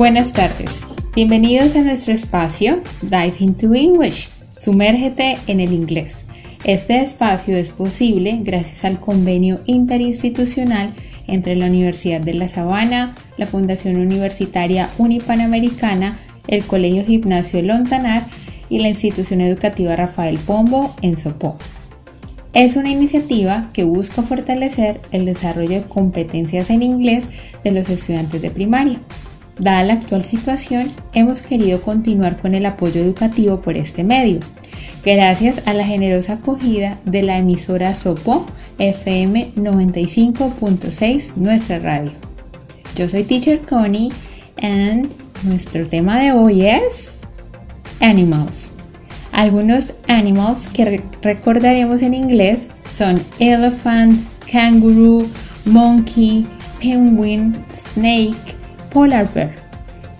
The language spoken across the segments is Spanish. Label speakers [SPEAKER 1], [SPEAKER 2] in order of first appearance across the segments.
[SPEAKER 1] Buenas tardes, bienvenidos a nuestro espacio Dive into English, sumérgete en el inglés. Este espacio es posible gracias al convenio interinstitucional entre la Universidad de La Sabana, la Fundación Universitaria Unipanamericana, el Colegio Gimnasio Lontanar y la institución educativa Rafael Pombo en Sopó. Es una iniciativa que busca fortalecer el desarrollo de competencias en inglés de los estudiantes de primaria. Dada la actual situación, hemos querido continuar con el apoyo educativo por este medio gracias a la generosa acogida de la emisora Sopo FM 95.6, nuestra radio. Yo soy Teacher Connie and nuestro tema de hoy es Animals. Algunos animals que recordaremos en inglés son elephant, kangaroo, monkey, penguin, snake, polar bear.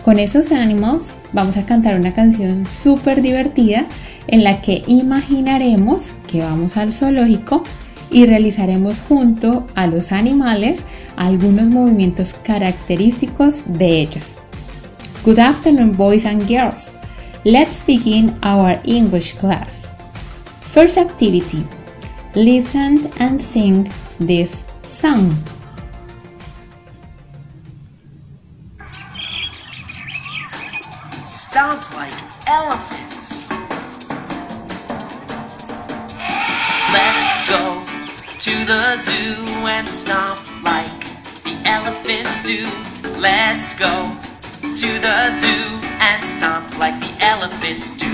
[SPEAKER 1] Con esos animals vamos a cantar una canción súper divertida en la que imaginaremos que vamos al zoológico y realizaremos junto a los animales algunos movimientos característicos de ellos. Good afternoon boys and girls. Let's begin our English class. First activity. Listen and sing this song.
[SPEAKER 2] Stomp like elephants. Let's go to the zoo and stomp like the elephants do. Let's go to the zoo and stomp like the elephants do.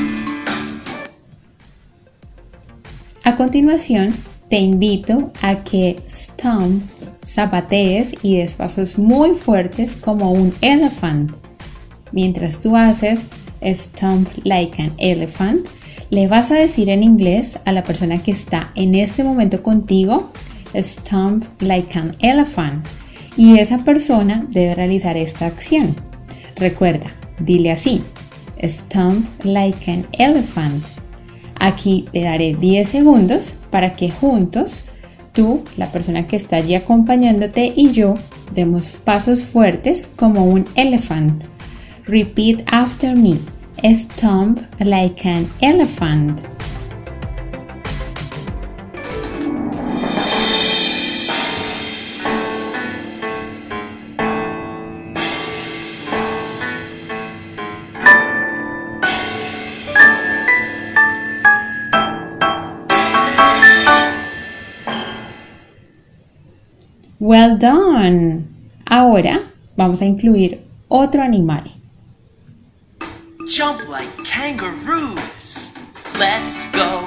[SPEAKER 1] A continuación, te invito a que stomp, zapatees y des pasos muy fuertes como un elephant. Mientras tú haces stomp like an elephant, le vas a decir en inglés a la persona que está en este momento contigo, stomp like an elephant. Y esa persona debe realizar esta acción. Recuerda, dile así, stomp like an elephant. Aquí te daré 10 segundos para que juntos, tú, la persona que está allí acompañándote y yo, demos pasos fuertes como un elephant. Repeat after me. Stomp like an elephant. Well done. Ahora vamos a incluir otro animal.
[SPEAKER 2] Jump like kangaroos. Let's go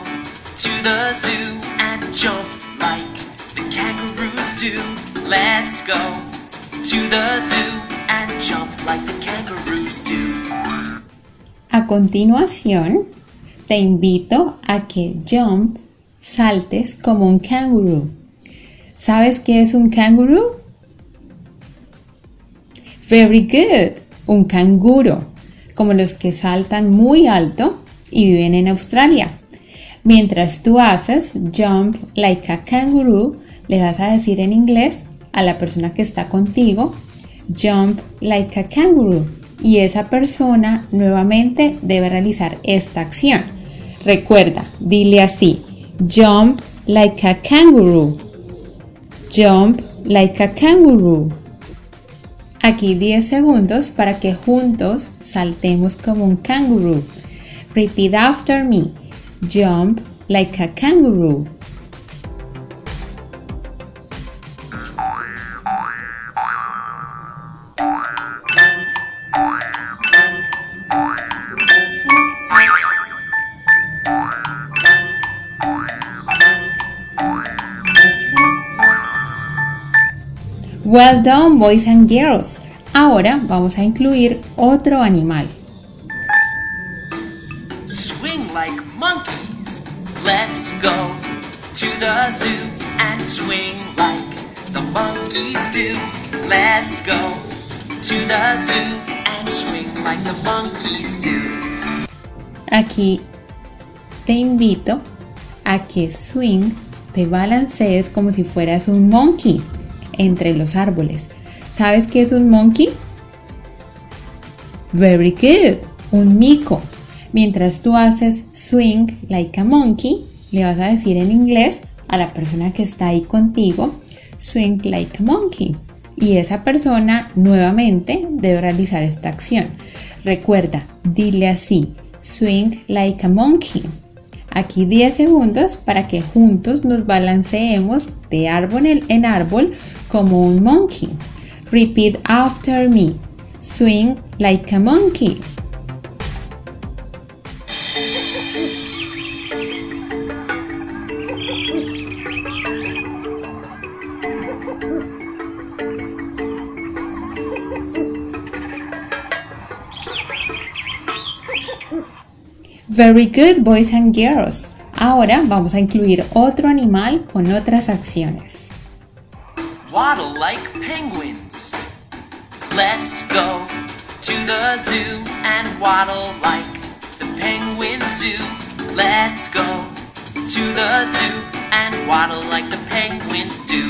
[SPEAKER 2] to the zoo and jump like the kangaroos do. Let's go to the zoo and jump like the kangaroos do.
[SPEAKER 1] A continuación, te invito a que jump saltes como un canguro. ¿Sabes qué es un canguro? Very good, un canguro, como los que saltan muy alto y viven en Australia. Mientras tú haces jump like a kangaroo, le vas a decir en inglés a la persona que está contigo, jump like a kangaroo. Y esa persona nuevamente debe realizar esta acción. Recuerda, dile así, jump like a kangaroo. Jump like a kangaroo. Aquí 10 segundos para que juntos saltemos como un kangaroo. Repeat after me. Jump like a kangaroo. Well done, boys and girls. Ahora vamos a incluir otro animal.
[SPEAKER 2] Swing like monkeys. Let's go to the zoo and swing like the monkeys do. Let's go to the zoo and swing like the monkeys do.
[SPEAKER 1] Aquí te invito a que swing te balancees como si fueras un monkey entre los árboles. ¿Sabes qué es un monkey? Very good. Un mico. Mientras tú haces swing like a monkey, le vas a decir en inglés a la persona que está ahí contigo, swing like a monkey. Y esa persona nuevamente debe realizar esta acción. Recuerda, dile así, swing like a monkey. Aquí 10 segundos para que juntos nos balanceemos de árbol en árbol como un monkey. Repeat after me. Swing like a monkey. Very good, boys and girls. Ahora vamos a incluir otro animal con otras acciones.
[SPEAKER 2] Waddle like penguins. Let's go to the zoo and waddle like the penguins do. Let's go to the zoo and waddle like the penguins do.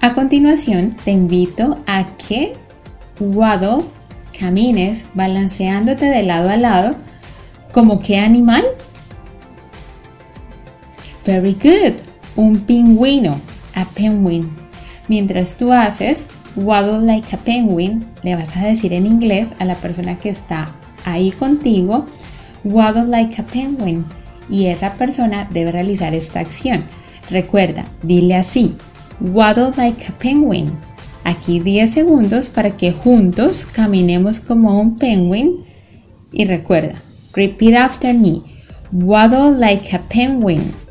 [SPEAKER 1] A continuación, te invito a que waddle camines balanceándote de lado a lado, ¿como qué animal? Very good, un pingüino, a penguin. Mientras tú haces waddle like a penguin, le vas a decir en inglés a la persona que está ahí contigo, waddle like a penguin. Y esa persona debe realizar esta acción. Recuerda, dile así, waddle like a penguin. Aquí 10 segundos para que juntos caminemos como un penguin. Y recuerda, repeat after me. Waddle like a penguin.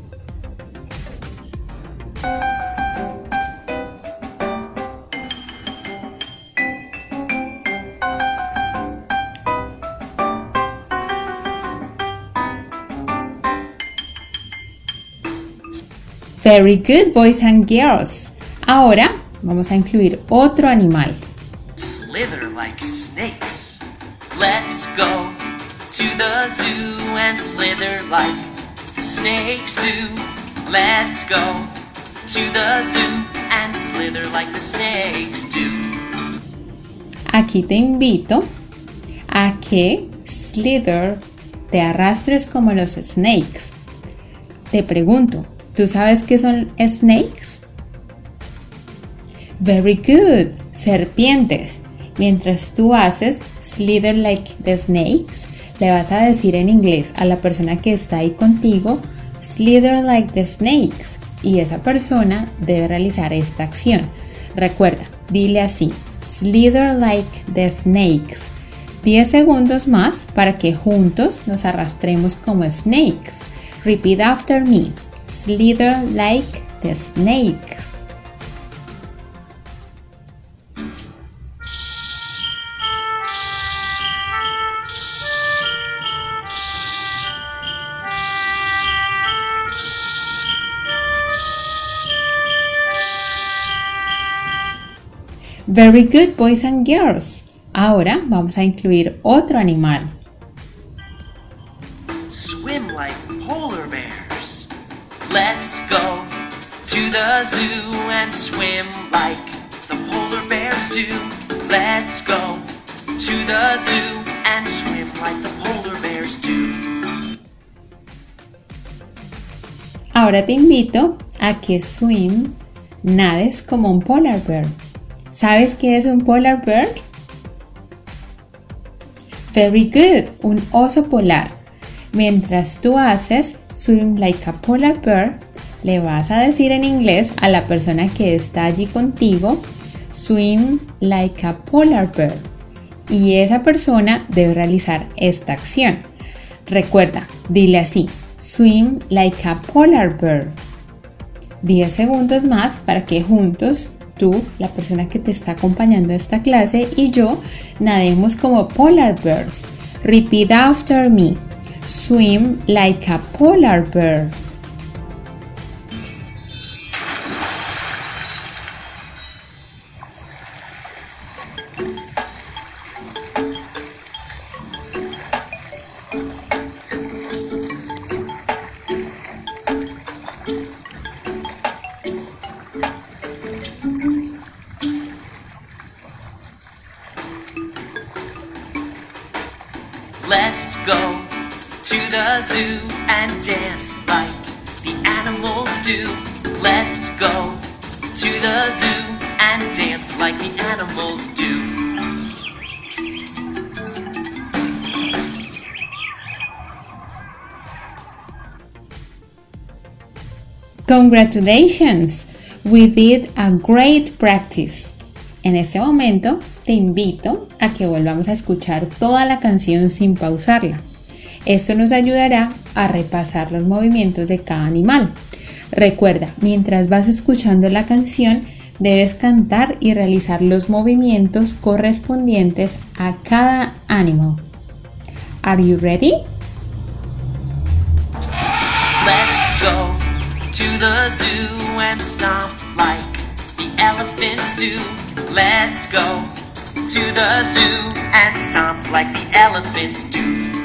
[SPEAKER 1] Very good, boys and girls. Ahora Vamos a incluir otro animal.
[SPEAKER 2] Slither like snakes. Let's go to the zoo and slither like the snakes do. Let's go to the zoo and slither like the snakes do.
[SPEAKER 1] Aquí te invito a que slither te arrastres como los snakes. Te pregunto, ¿tú sabes qué son snakes? Very good. Serpientes. Mientras tú haces slither like the snakes, le vas a decir en inglés a la persona que está ahí contigo, slither like the snakes. Y esa persona debe realizar esta acción. Recuerda, dile así, slither like the snakes. 10 segundos más para que juntos nos arrastremos como snakes. Repeat after me. Slither like the snakes. Very good, boys and girls. Ahora vamos a incluir otro animal.
[SPEAKER 2] Let's go to the zoo and swim like the polar bears do. Let's go to the zoo and swim like the polar bears do.
[SPEAKER 1] Ahora te invito a que swim nades como un polar bear. ¿Sabes qué es un polar bear? Very good, un oso polar. Mientras tú haces swim like a polar bear, le vas a decir en inglés a la persona que está allí contigo, swim like a polar bear. Y esa persona debe realizar esta acción. Recuerda, dile así, swim like a polar bear. 10 segundos más para que juntos tú, la persona que te está acompañando a esta clase y yo nademos como polar bears. Repeat after me. Swim like a polar bear.
[SPEAKER 2] The zoo and dance like the animals do. Let's go to the zoo and dance like the animals do.
[SPEAKER 1] Congratulations! We did a great practice. En este momento te invito a que volvamos a escuchar toda la canción sin pausarla. Esto nos ayudará a repasar los movimientos de cada animal. Recuerda, mientras vas escuchando la canción, debes cantar y realizar los movimientos correspondientes a cada animal. Are you ready?
[SPEAKER 2] Let's go to the zoo and stomp like the elephants do. Let's go to the zoo and like the elephants do.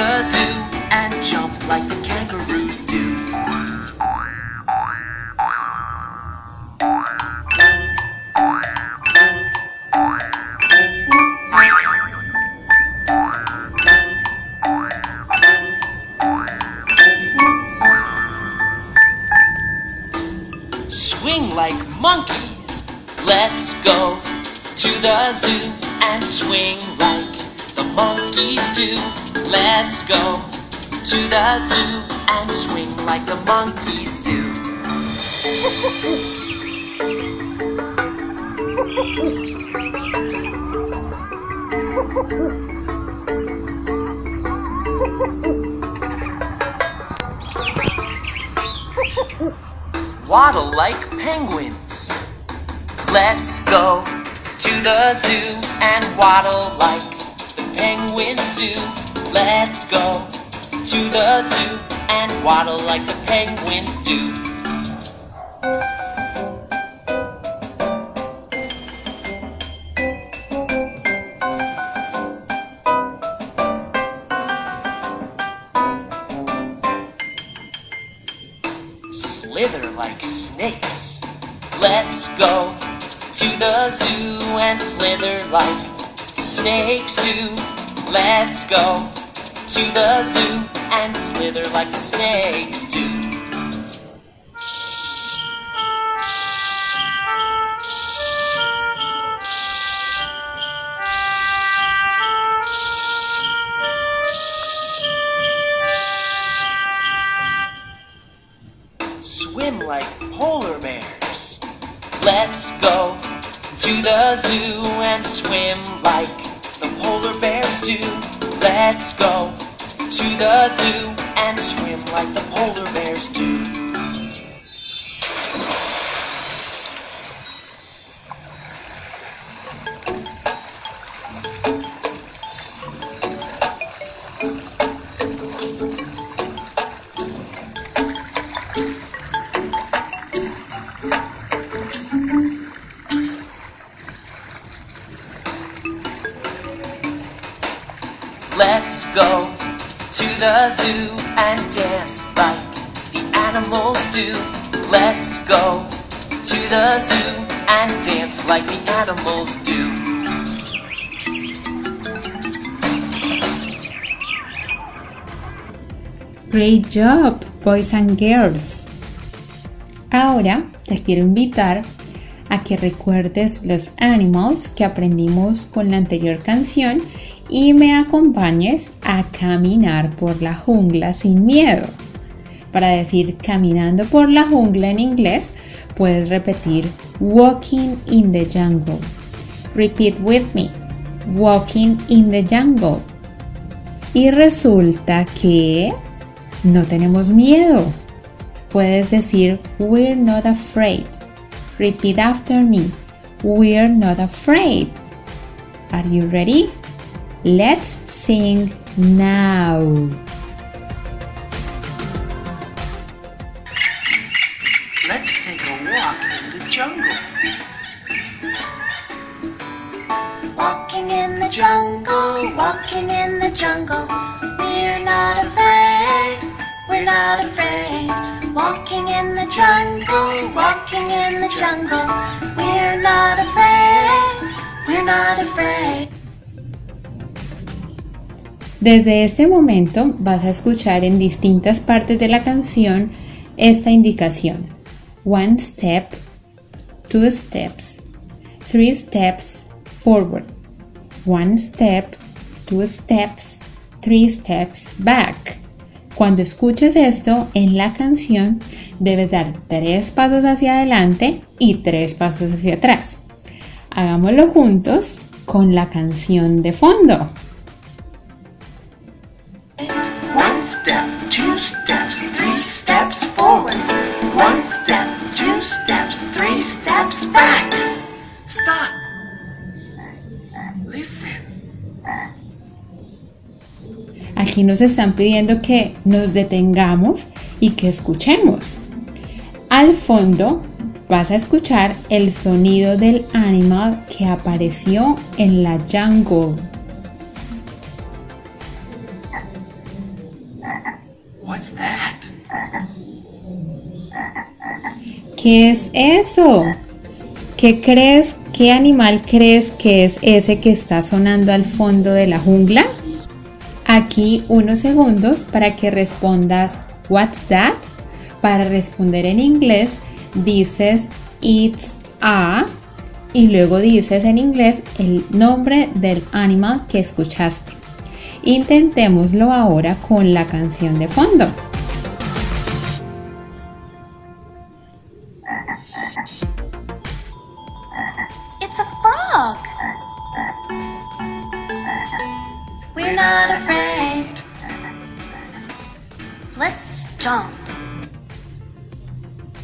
[SPEAKER 2] The zoo and jump like the kangaroos do. Swing like monkeys. Let's go to the zoo and swing like the monkeys do. Let's go to the zoo and swing like the monkeys do. Waddle like penguins. Let's go to the zoo and waddle like the penguins do. Let's go to the zoo and waddle like the penguins do. Slither like snakes. Let's go to the zoo and slither like snakes do. Let's go to the zoo and slither like the snakes do. Swim like polar bears. Let's go to the zoo and swim like the polar bears do. Let's go to the zoo and swim like the polar bears do. The zoo and dance like the animals do. Let's go to the zoo and dance like the animals do.
[SPEAKER 1] Great job, boys and girls. Ahora te quiero invitar a que recuerdes los animals que aprendimos con la anterior canción y me acompañes a caminar por la jungla sin miedo. Para decir caminando por la jungla en inglés, puedes repetir walking in the jungle. Repeat with me. Walking in the jungle. Y resulta que no tenemos miedo. Puedes decir we're not afraid. Repeat after me. We're not afraid. Are you ready? Let's sing now.
[SPEAKER 2] Let's take a walk in the jungle.
[SPEAKER 3] Walking in the jungle, walking in the jungle. We're not afraid, we're not afraid. Walking in the jungle, walking in the jungle. We're not afraid, we're not afraid.
[SPEAKER 1] Desde este momento vas a escuchar en distintas partes de la canción esta indicación. One step, two steps, three steps forward. One step, two steps, three steps back. Cuando escuches esto en la canción, debes dar tres pasos hacia adelante y tres pasos hacia atrás. Hagámoslo juntos con la canción de fondo. Aquí nos están pidiendo que nos detengamos y que escuchemos. Al fondo vas a escuchar el sonido del animal que apareció en la jungle.
[SPEAKER 2] What's that?
[SPEAKER 1] ¿Qué es eso? ¿Qué crees? ¿Qué animal crees que es ese que está sonando al fondo de la jungla? Aquí unos segundos para que respondas What's that? Para responder en inglés dices It's a y luego dices en inglés el nombre del animal que escuchaste. Intentémoslo ahora con la canción de fondo.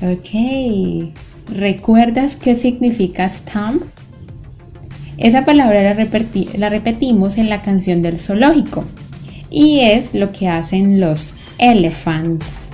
[SPEAKER 1] Ok. ¿Recuerdas qué significa stomp? Esa palabra la, la repetimos en la canción del zoológico y es lo que hacen los elephants.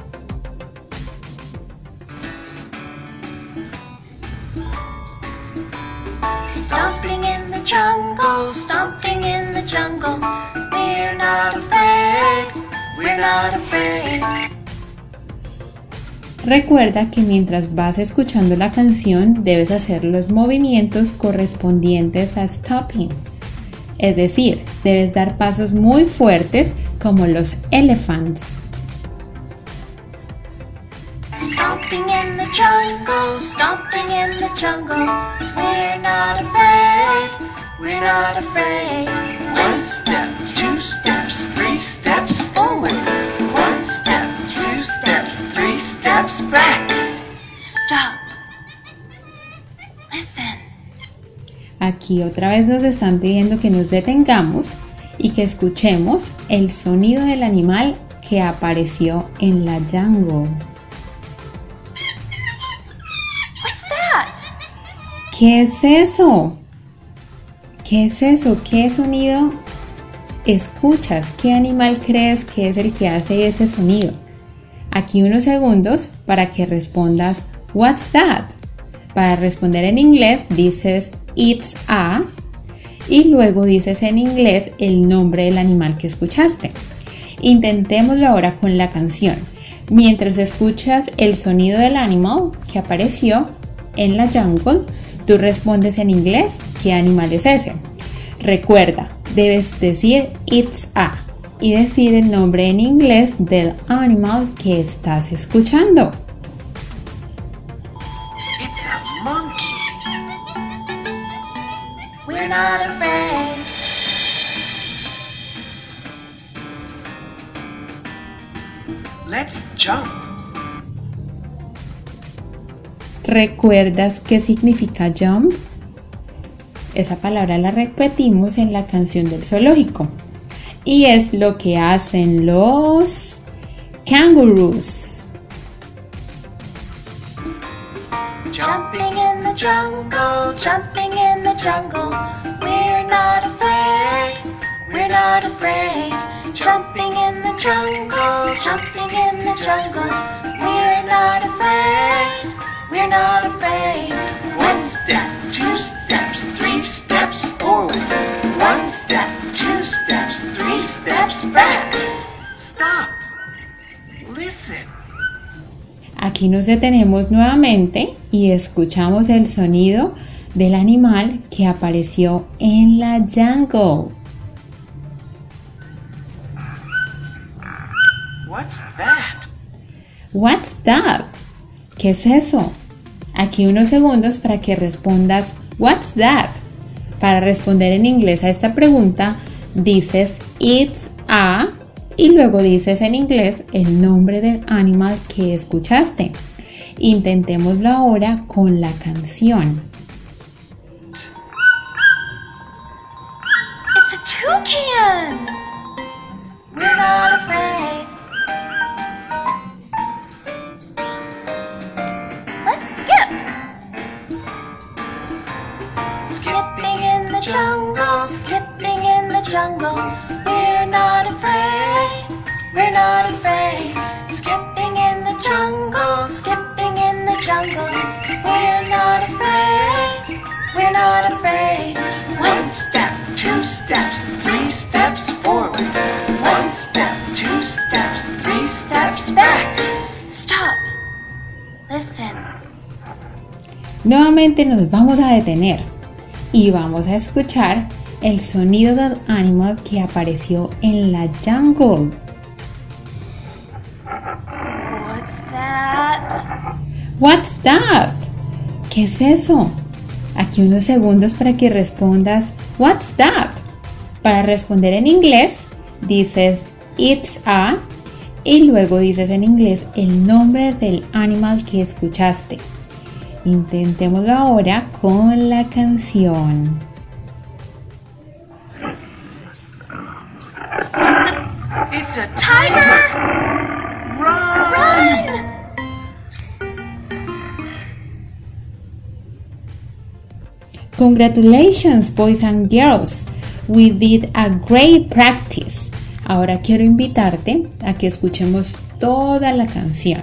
[SPEAKER 1] Recuerda que mientras vas escuchando la canción debes hacer los movimientos correspondientes a stopping. Es decir, debes dar pasos muy fuertes como los elephants.
[SPEAKER 3] Stomping in the jungle, stomping in the jungle. We're not afraid, we're not afraid.
[SPEAKER 2] One step, two steps, three steps forward. Steps back.
[SPEAKER 3] Stop. Listen.
[SPEAKER 1] Aquí otra vez nos están pidiendo que nos detengamos y que escuchemos el sonido del animal que apareció en la jungle.
[SPEAKER 3] What's that?
[SPEAKER 1] ¿Qué es eso? ¿Qué es eso? ¿Qué sonido escuchas? ¿Qué animal crees que es el que hace ese sonido? Aquí unos segundos para que respondas What's that? Para responder en inglés dices It's a y luego dices en inglés el nombre del animal que escuchaste. Intentémoslo ahora con la canción. Mientras escuchas el sonido del animal que apareció en la jungle, tú respondes en inglés qué animal es ese. Recuerda, debes decir it's a y decir el nombre en inglés del animal que estás escuchando.
[SPEAKER 2] It's a monkey.
[SPEAKER 3] We're not afraid.
[SPEAKER 2] Let's jump.
[SPEAKER 1] ¿Recuerdas qué significa jump? Esa palabra la repetimos en la canción del zoológico. Y es lo que hacen los kangaroos.
[SPEAKER 3] Jumping in the jungle, jumping in the jungle. We're not afraid, we're not afraid. the jungle, jumping in the jungle. We're not afraid, we're not afraid.
[SPEAKER 2] One step, two steps, three steps forward. One step, two steps, three steps back. Stop. Listen.
[SPEAKER 1] Aquí nos detenemos nuevamente y escuchamos el sonido del animal que apareció en la jungle.
[SPEAKER 2] What's that?
[SPEAKER 1] What's that? ¿Qué es eso? Aquí unos segundos para que respondas What's that? Para responder en inglés a esta pregunta, dices It's a y luego dices en inglés el nombre del animal que escuchaste. Intentémoslo ahora con la canción.
[SPEAKER 2] Steps, three steps forward. One step, two steps, three steps back.
[SPEAKER 3] Stop. Listen.
[SPEAKER 1] Nuevamente nos vamos a detener y vamos a escuchar el sonido del animal que apareció en la jungle.
[SPEAKER 3] What's that?
[SPEAKER 1] What's that? ¿Qué es eso? Aquí unos segundos para que respondas What's that? Para responder en inglés, dices It's a y luego dices en inglés el nombre del animal que escuchaste. Intentémoslo ahora con la canción.
[SPEAKER 2] It's a
[SPEAKER 3] Tiger!
[SPEAKER 2] Run!
[SPEAKER 3] Run!
[SPEAKER 1] Congratulations, boys and girls. We did a great practice. Ahora quiero invitarte a que escuchemos toda la canción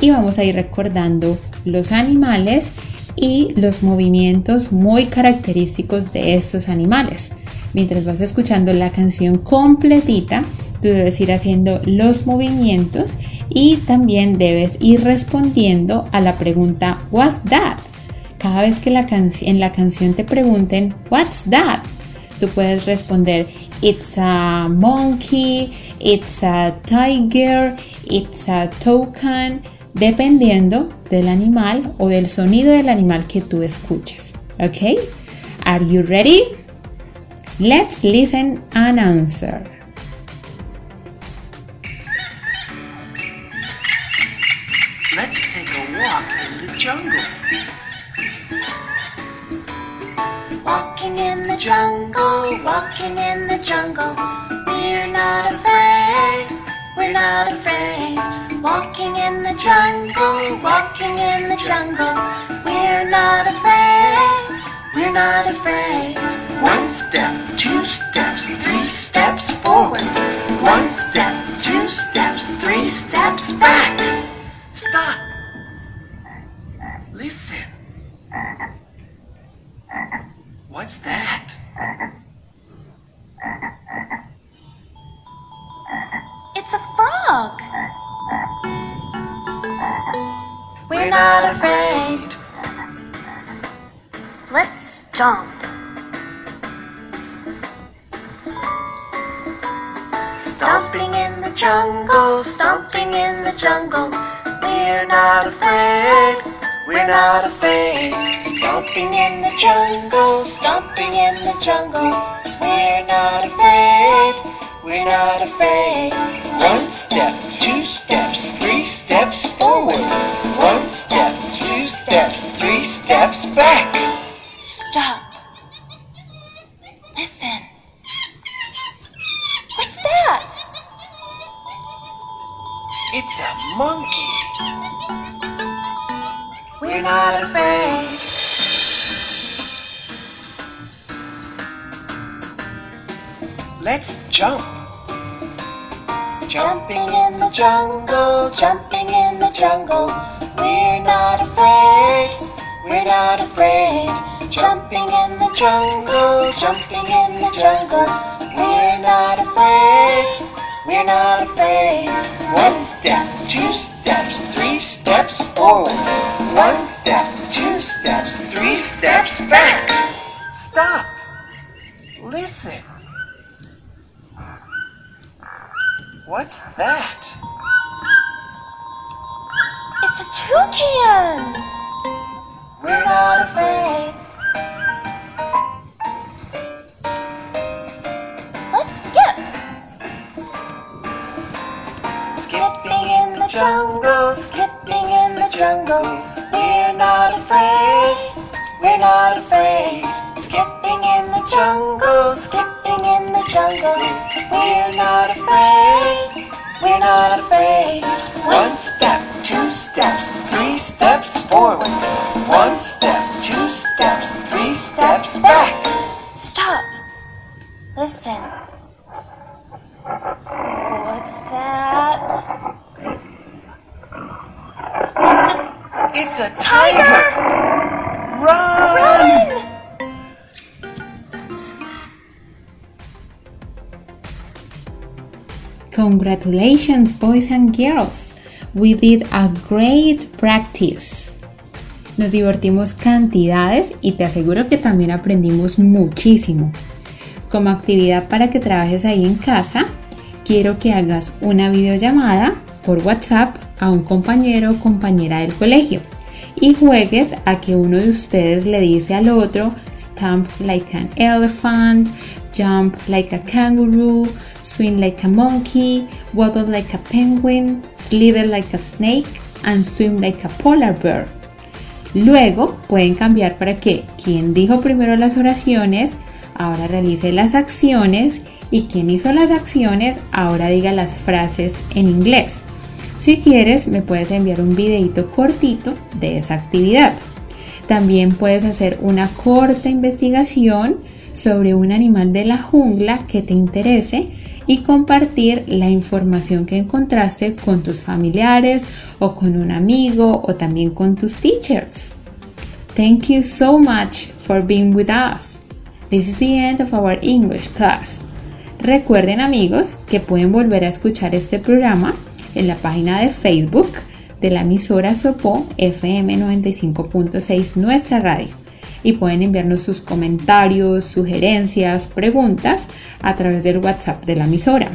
[SPEAKER 1] y vamos a ir recordando los animales y los movimientos muy característicos de estos animales. Mientras vas escuchando la canción completita, tú debes ir haciendo los movimientos y también debes ir respondiendo a la pregunta What's that? Cada vez que en la canción te pregunten What's that? Tú puedes responder It's a monkey, it's a tiger, it's a toucan, dependiendo del animal o del sonido del animal que tú escuches. ¿Ok? Are you ready? Let's listen and answer.
[SPEAKER 2] Let's take a walk in the jungle.
[SPEAKER 3] Walking in the jungle, walking in the jungle. We're not afraid, we're not afraid. Walking in the jungle, walking in the jungle. We're not afraid, we're not afraid.
[SPEAKER 2] One step, two steps, three steps forward. One step, two steps, three steps back.
[SPEAKER 3] Let's jump. Stomping in the jungle, stomping in the jungle. We're not afraid. We're not afraid. Stomping in the jungle, stomping in the jungle. We're not afraid. We're not afraid.
[SPEAKER 2] One step, two steps, three steps forward. One step, two steps, three steps back.
[SPEAKER 3] Not afraid.
[SPEAKER 2] Let's jump.
[SPEAKER 3] Jumping in the jungle, jumping in the jungle. We're not afraid, we're not afraid. Jumping in the jungle, jumping in the jungle. We're not afraid, we're not afraid. One step, two steps, three steps forward. One step, two steps, three steps back. Stop. Listen. What's that?
[SPEAKER 4] It's a toucan!
[SPEAKER 3] We're not afraid. Jungle, skipping in the jungle. We're not afraid. We're not afraid. Skipping in the jungle, skipping in the jungle. We're not afraid. We're not afraid. One step, two steps, three steps forward. One step, two steps, three steps back.
[SPEAKER 4] Stop! Listen.
[SPEAKER 3] It's a tiger! Run!
[SPEAKER 4] run!
[SPEAKER 1] Congratulations, boys and girls! We did a great practice. Nos divertimos cantidades y te aseguro que también aprendimos muchísimo. Como actividad para que trabajes ahí en casa, quiero que hagas una videollamada por WhatsApp a un compañero o compañera del colegio y juegues a que uno de ustedes le dice al otro stamp like an elephant, jump like a kangaroo, swing like a monkey, waddle like a penguin, slither like a snake, and swim like a polar bear. Luego pueden cambiar para que quien dijo primero las oraciones ahora realice las acciones y quien hizo las acciones ahora diga las frases en inglés. Si quieres, me puedes enviar un videito cortito de esa actividad. También puedes hacer una corta investigación sobre un animal de la jungla que te interese y compartir la información que encontraste con tus familiares o con un amigo o también con tus teachers. Thank you so much for being with us. This is the end of our English class. Recuerden amigos que pueden volver a escuchar este programa en la página de Facebook de la emisora Sopo FM 95.6 Nuestra Radio y pueden enviarnos sus comentarios, sugerencias, preguntas a través del WhatsApp de la emisora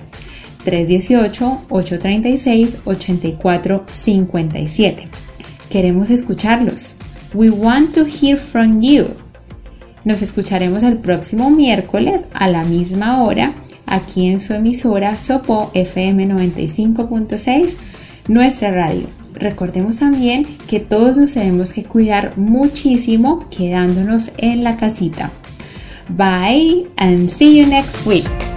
[SPEAKER 1] 318-836-8457. Queremos escucharlos. We want to hear from you. Nos escucharemos el próximo miércoles a la misma hora aquí en su emisora Sopo FM 95.6, nuestra radio. Recordemos también que todos nos tenemos que cuidar muchísimo quedándonos en la casita. Bye and see you next week.